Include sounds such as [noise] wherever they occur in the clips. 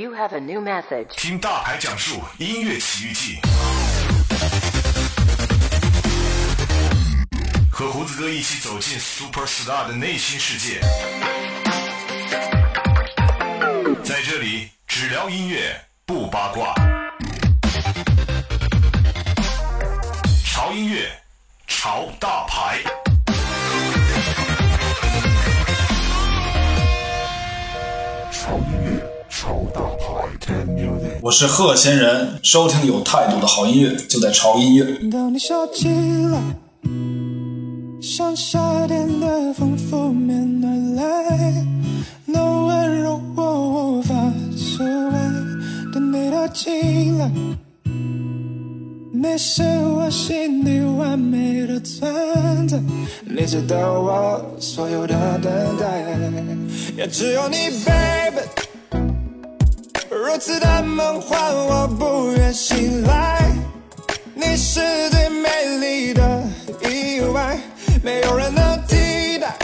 You have a new message. 听大牌讲述音乐奇遇记，和胡子哥一起走进 Super Star 的内心世界。在这里，只聊音乐，不八卦。潮音乐，潮大牌。我是贺仙人，收听有态度的好音乐就在潮音乐。当你笑起来，像夏天的风拂面而来，那温柔我无法释怀，等你的进来，你是我心底完美的存在，你值得我所有的等待，也只有你，baby。如此的梦幻，我不愿醒来。你是最美丽的意外，没有人能替代。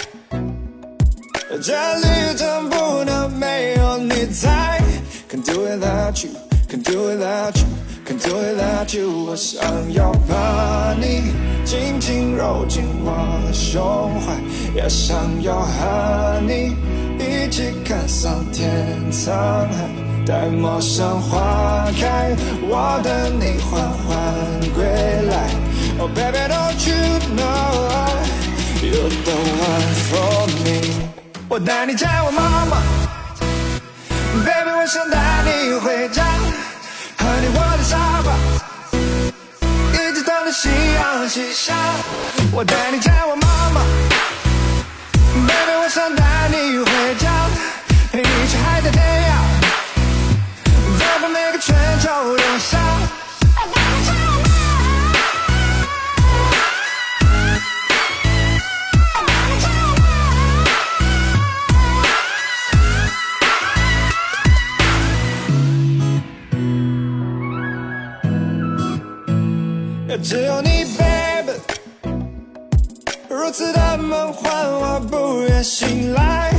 这旅程不能没有你在。Can do without you, can do without you, can do without you。我想要把你紧紧揉进我的胸怀，也想要和你一起看上天沧海。待陌上花开，我等你缓缓归来。Oh baby, don't you know you're the one for me？我带你见我妈妈，baby，我想带你回家，和你窝在沙发，一直等到夕阳西下。我带你见我妈妈，baby，我想带你回家，一起海角天涯。只有你，baby，如此的梦幻，我不愿醒来。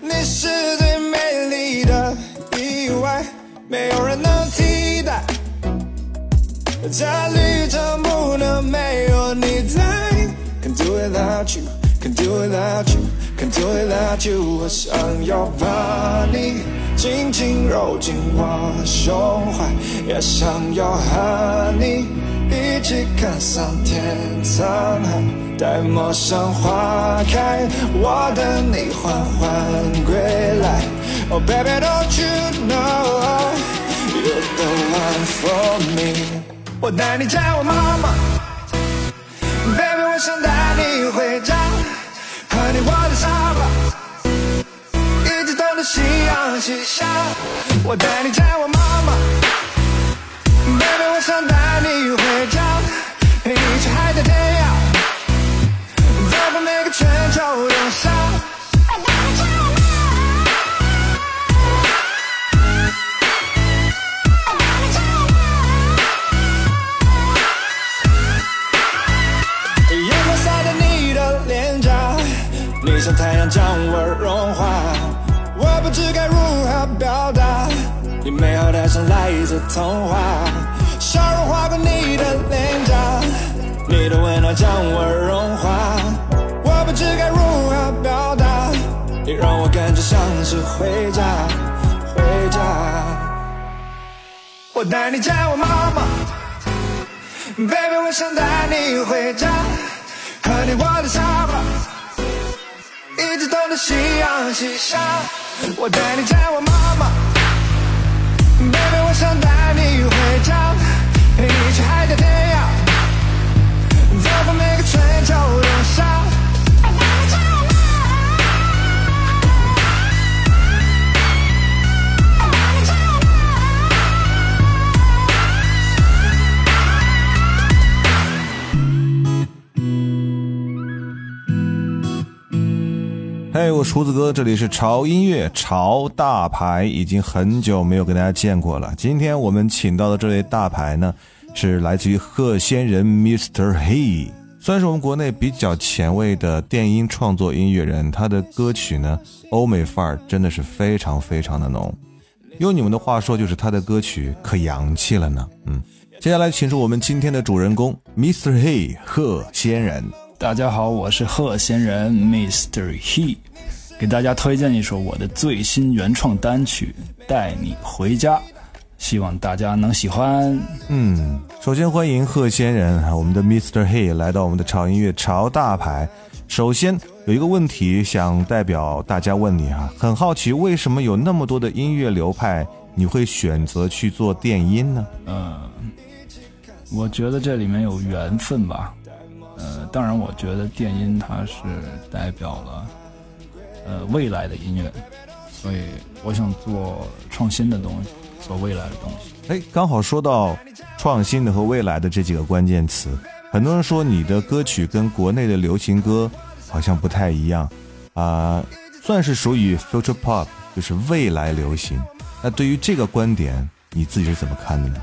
你是最美丽的意外，没有人能替代。这旅程不能没有你在。Can do without you, can do without you, can do without you。我想要把你紧紧揉进我的胸怀，也想要和你起看桑田沧海。待陌生花开，我等你缓缓归来。Oh baby, don't you know you're the one for me？我带你见我妈妈，baby，我想带你回家，和你窝在沙发，一直等到夕阳西下。我带你见我妈妈，baby，我想带你回家，起海角天涯。走过每个春秋冬夏。阳光洒在你的脸颊，你像太阳将我融化。我不知该如何表达，你美好的像来自童话。笑容划过你的脸颊，你的温暖将我融化。我不知该如何表达，你让我感觉像是回家，回家。我带你见我妈妈，baby，我想带你回家，和你窝在沙发，一直等到夕阳西下。我带你见我妈妈，baby，我想带你回家，陪你去海角天厨子哥，这里是潮音乐潮大牌，已经很久没有跟大家见过了。今天我们请到的这位大牌呢，是来自于贺仙人 Mr. He，算是我们国内比较前卫的电音创作音乐人。他的歌曲呢，欧美范儿真的是非常非常的浓。用你们的话说，就是他的歌曲可洋气了呢。嗯，接下来请出我们今天的主人公 Mr. He 贺仙人。大家好，我是贺仙人 Mr. He，给大家推荐一首我的最新原创单曲《带你回家》，希望大家能喜欢。嗯，首先欢迎贺仙人，我们的 Mr. He 来到我们的潮音乐潮大牌。首先有一个问题想代表大家问你哈，很好奇为什么有那么多的音乐流派，你会选择去做电音呢？嗯，我觉得这里面有缘分吧。呃，当然，我觉得电音它是代表了呃未来的音乐，所以我想做创新的东西，做未来的东西。哎，刚好说到创新的和未来的这几个关键词。很多人说你的歌曲跟国内的流行歌好像不太一样，啊，算是属于 future pop，就是未来流行。那对于这个观点，你自己是怎么看的呢？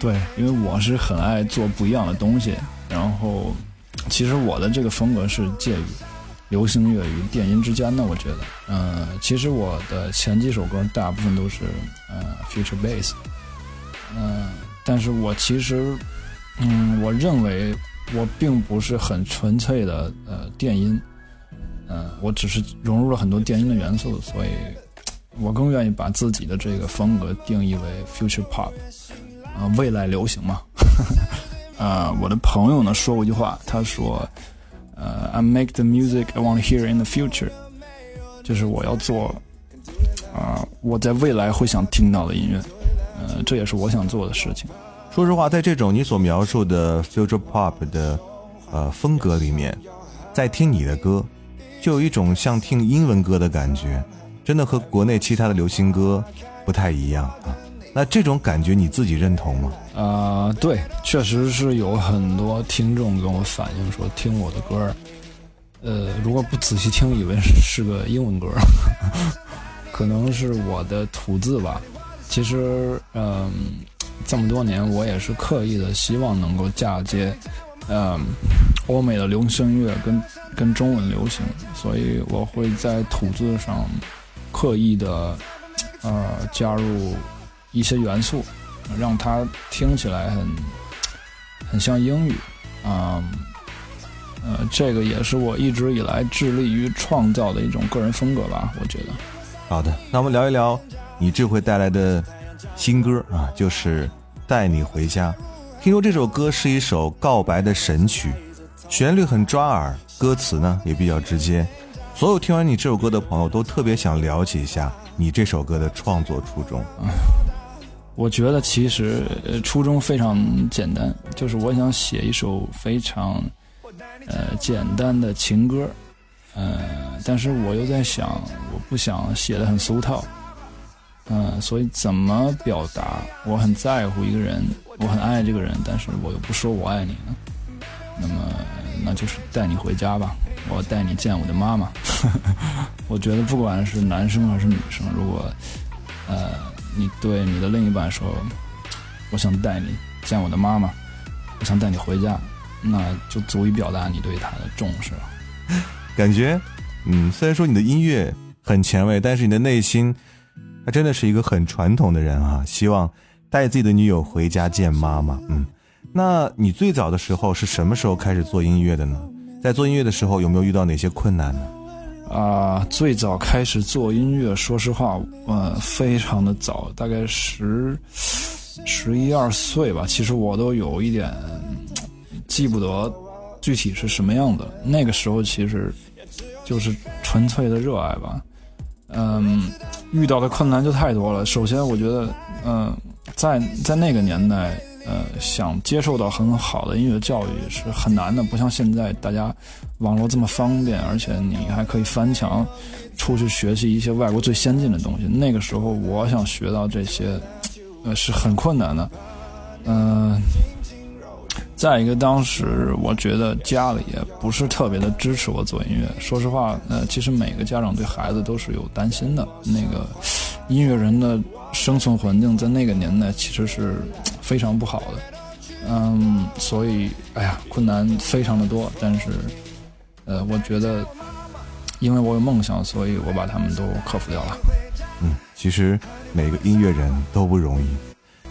对，因为我是很爱做不一样的东西，然后其实我的这个风格是介于流行乐与电音之间的。我觉得，嗯，其实我的前几首歌大部分都是呃 future bass，嗯，但是我其实，嗯，我认为。我并不是很纯粹的呃电音，嗯，我只是融入了很多电音的元素，所以，我更愿意把自己的这个风格定义为 future pop，啊，未来流行嘛。啊，[laughs] 我的朋友呢说过一句话，他说，呃，I make the music I want to hear in the future，就是我要做，啊，我在未来会想听到的音乐，呃，这也是我想做的事情。说实话，在这种你所描述的 future pop 的呃风格里面，在听你的歌，就有一种像听英文歌的感觉，真的和国内其他的流行歌不太一样啊。那这种感觉你自己认同吗？啊，对，确实是有很多听众跟我反映说，听我的歌，呃，如果不仔细听，以为是个英文歌，[laughs] 可能是我的吐字吧。其实，嗯。这么多年，我也是刻意的希望能够嫁接，嗯，欧美的流行音乐跟跟中文流行，所以我会在吐字上刻意的呃加入一些元素，让它听起来很 [tsk] 很像英语，啊，呃，这个也是我一直以来致力于创造的一种个人风格吧，我觉得。好的，那我们聊一聊你这回带来的。新歌啊，就是带你回家。听说这首歌是一首告白的神曲，旋律很抓耳，歌词呢也比较直接。所有听完你这首歌的朋友都特别想了解一下你这首歌的创作初衷。我觉得其实初衷非常简单，就是我想写一首非常呃简单的情歌，呃，但是我又在想，我不想写的很俗套。嗯，所以怎么表达我很在乎一个人，我很爱这个人，但是我又不说我爱你呢？那么，那就是带你回家吧，我带你见我的妈妈。[laughs] 我觉得不管是男生还是女生，如果呃你对你的另一半说，我想带你见我的妈妈，我想带你回家，那就足以表达你对他的重视了。[laughs] 感觉，嗯，虽然说你的音乐很前卫，但是你的内心。他真的是一个很传统的人啊，希望带自己的女友回家见妈妈。嗯，那你最早的时候是什么时候开始做音乐的呢？在做音乐的时候有没有遇到哪些困难呢？啊，最早开始做音乐，说实话，呃，非常的早，大概十十一二岁吧。其实我都有一点记不得具体是什么样的。那个时候其实就是纯粹的热爱吧。嗯，遇到的困难就太多了。首先，我觉得，嗯，在在那个年代，呃，想接受到很好的音乐教育是很难的，不像现在大家网络这么方便，而且你还可以翻墙出去学习一些外国最先进的东西。那个时候，我想学到这些，呃，是很困难的。嗯。再一个，当时我觉得家里也不是特别的支持我做音乐。说实话，呃，其实每个家长对孩子都是有担心的。那个音乐人的生存环境在那个年代其实是非常不好的。嗯，所以，哎呀，困难非常的多。但是，呃，我觉得，因为我有梦想，所以我把他们都克服掉了。嗯，其实每个音乐人都不容易。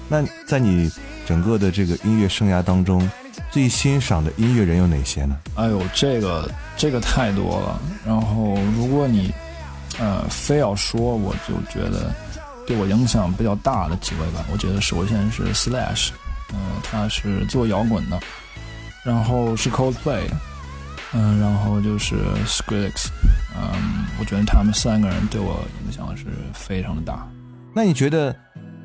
那在你整个的这个音乐生涯当中，最欣赏的音乐人有哪些呢？哎呦，这个这个太多了。然后，如果你呃非要说，我就觉得对我影响比较大的几位吧。我觉得首先是 Slash，嗯、他是做摇滚的，然后是 Coldplay，嗯、然后就是 Skrillex，嗯，我觉得他们三个人对我影响是非常的大。那你觉得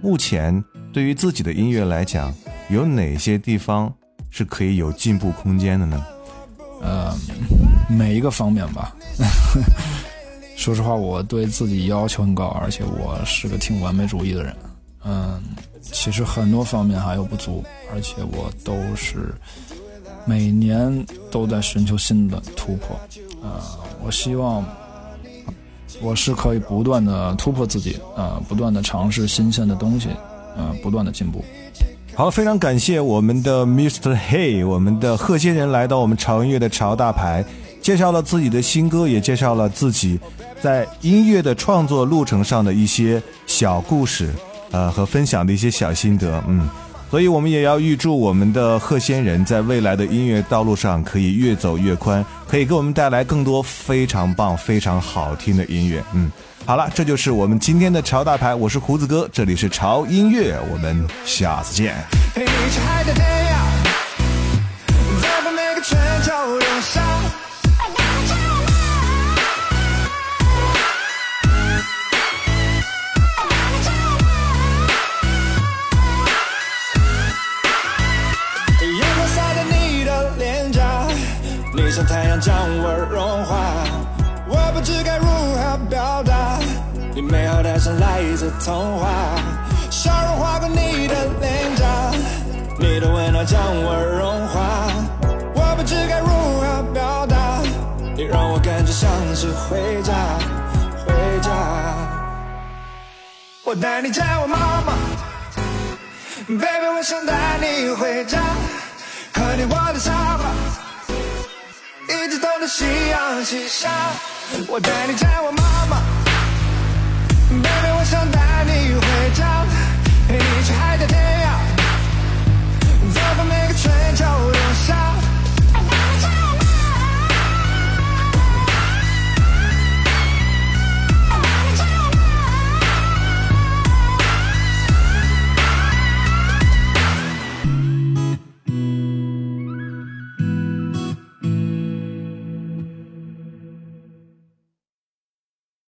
目前对于自己的音乐来讲，有哪些地方是可以有进步空间的呢？呃，每一个方面吧。说实话，我对自己要求很高，而且我是个挺完美主义的人。嗯，其实很多方面还有不足，而且我都是每年都在寻求新的突破。呃，我希望我是可以不断的突破自己，呃，不断的尝试新鲜的东西，呃，不断的进步。好，非常感谢我们的 Mr. Hey，我们的贺仙人来到我们潮音乐的潮大牌，介绍了自己的新歌，也介绍了自己在音乐的创作路程上的一些小故事，呃，和分享的一些小心得，嗯。所以我们也要预祝我们的贺仙人在未来的音乐道路上可以越走越宽，可以给我们带来更多非常棒、非常好听的音乐。嗯，好了，这就是我们今天的潮大牌，我是胡子哥，这里是潮音乐，我们下次见。将我融化。我不知该如何表达，你美好的像来自童话。笑容划过你的脸颊，你的温暖将我融化。我不知该如何表达，你让我感觉像是回家，回家。我带你见我妈妈，baby，我想带你回家，和你我的沙发，一直等到夕阳西下我带你见我妈妈。Baby 我想带你回家。陪你去海角天